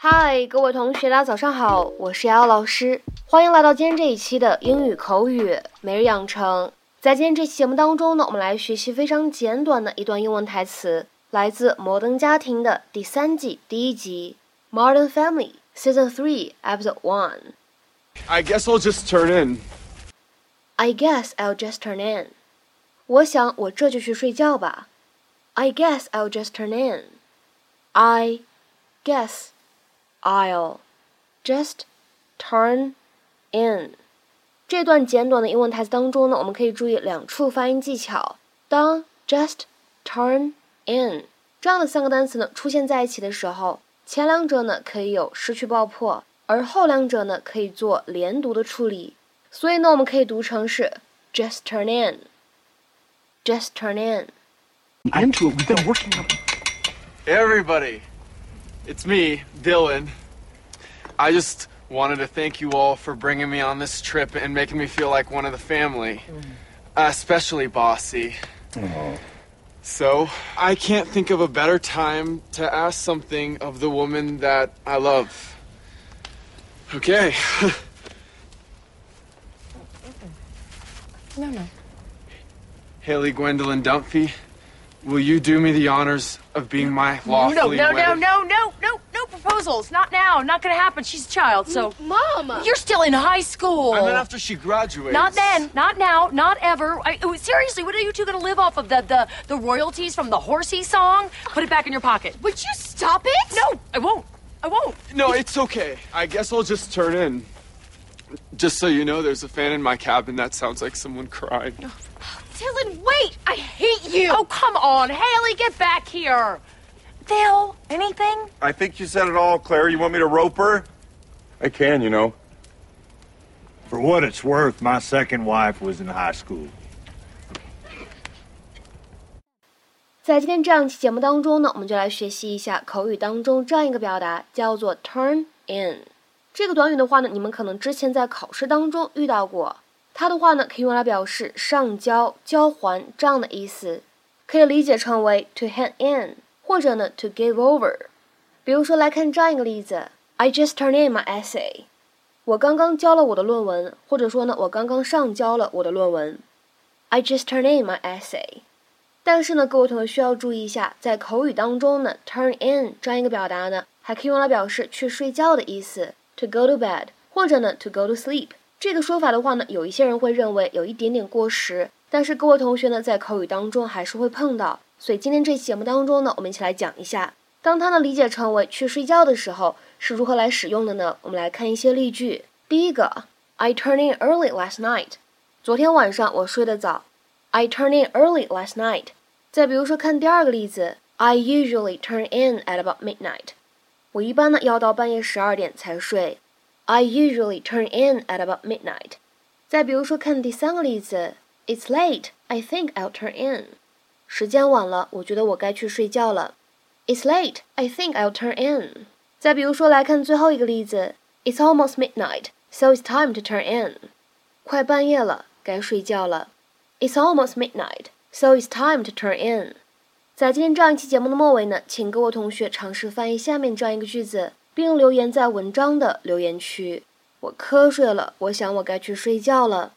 嗨，各位同学，大家早上好，我是瑶瑶老师，欢迎来到今天这一期的英语口语每日养成。在今天这期节目当中呢，我们来学习非常简短的一段英文台词，来自《摩登家庭》的第三季第一集《Modern Family》Season Three Episode One。I guess I'll just turn in. I guess I'll just turn in。我想我这就去睡觉吧。I guess I'll just turn in. I guess I'll just turn in。这段简短的英文台词当中呢，我们可以注意两处发音技巧。当 just turn in 这样的三个单词呢出现在一起的时候，前两者呢可以有失去爆破，而后两者呢可以做连读的处理。所以呢，我们可以读成是 just turn in，just turn in。 Into it. We've been working on Hey, everybody. It's me, Dylan. I just wanted to thank you all for bringing me on this trip and making me feel like one of the family, uh, especially Bossy. So, I can't think of a better time to ask something of the woman that I love. Okay. No, no. Haley Gwendolyn Dunphy, will you do me the honors of being my No, lawfully no, no, wedded- no, no, no, no proposals. Not now. Not gonna happen. She's a child, so. Mama，You're still in high school. I meant after she graduates. Not then. Not now. Not ever. I, oh, seriously, what are you two gonna live off of? The, the the royalties from the horsey song? Put it back in your pocket. Would you stop it? No, I won't. I won't. No, it's okay. I guess I'll just turn in. Just so you know, there's a fan in my cabin that sounds like someone crying. Oh, Dylan, wait! I hate you! Oh, come on, Haley, get back here. Phil, anything? I think you said it all, Claire. You want me to rope her? I can, you know. For what it's worth, my second wife was in high school. 在今天这样一期节目当中呢，我们就来学习一下口语当中这样一个表达，叫做 turn in。这个短语的话呢，你们可能之前在考试当中遇到过。 它的话呢，可以用来表示上交、交还这样的意思，可以理解成为 to hand in，或者呢 to give over。比如说，来看这样一个例子：I just turned in my essay。我刚刚交了我的论文，或者说呢，我刚刚上交了我的论文。I just turned in my essay。但是呢，各位同学需要注意一下，在口语当中呢，turn in 这样一个表达呢，还可以用来表示去睡觉的意思，to go to bed，或者呢 to go to sleep。这个说法的话呢，有一些人会认为有一点点过时，但是各位同学呢，在口语当中还是会碰到。所以今天这期节目当中呢，我们一起来讲一下，当它呢理解成为去睡觉的时候是如何来使用的呢？我们来看一些例句。第一个，I turn in early last night。昨天晚上我睡得早。I turn in early last night。再比如说，看第二个例子，I usually turn in at about midnight。我一般呢要到半夜十二点才睡。I usually turn in at about midnight。再比如说，看第三个例子，It's late. I think I'll turn in。时间晚了，我觉得我该去睡觉了。It's late. I think I'll turn in。再比如说，来看最后一个例子，It's almost midnight, so it's time to turn in。快半夜了，该睡觉了。It's almost midnight, so it's time to turn in。在今天这样一期节目的末尾呢，请各位同学尝试翻译下面这样一个句子， 并留言在文章的留言区。我瞌睡了，我想我该去睡觉了。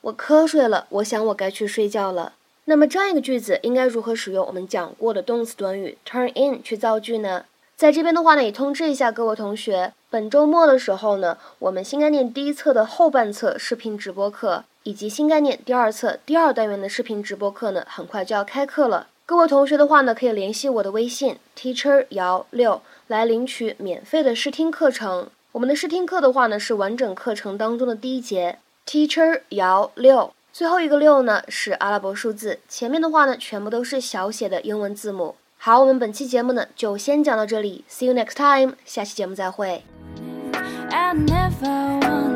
我瞌睡了，我想我该去睡觉了。那么这样一个句子应该如何使用我们讲过的动词短语 turn in 去造句呢？在这边的话呢，也通知一下各位同学，本周末的时候呢，我们新概念第一册的后半册视频直播课，以及新概念第二册第二单元的视频直播课呢，很快就要开课了。各位同学的话呢，可以联系我的微信 teacher 姚六来领取免费的试听课程。我们的试听课的话呢，是完整课程当中的第一节 teacher 姚六。最后一个六呢是阿拉伯数字，前面的话呢全部都是小写的英文字母。好，我们本期节目呢就先讲到这里，See you next time，下期节目再会。I never want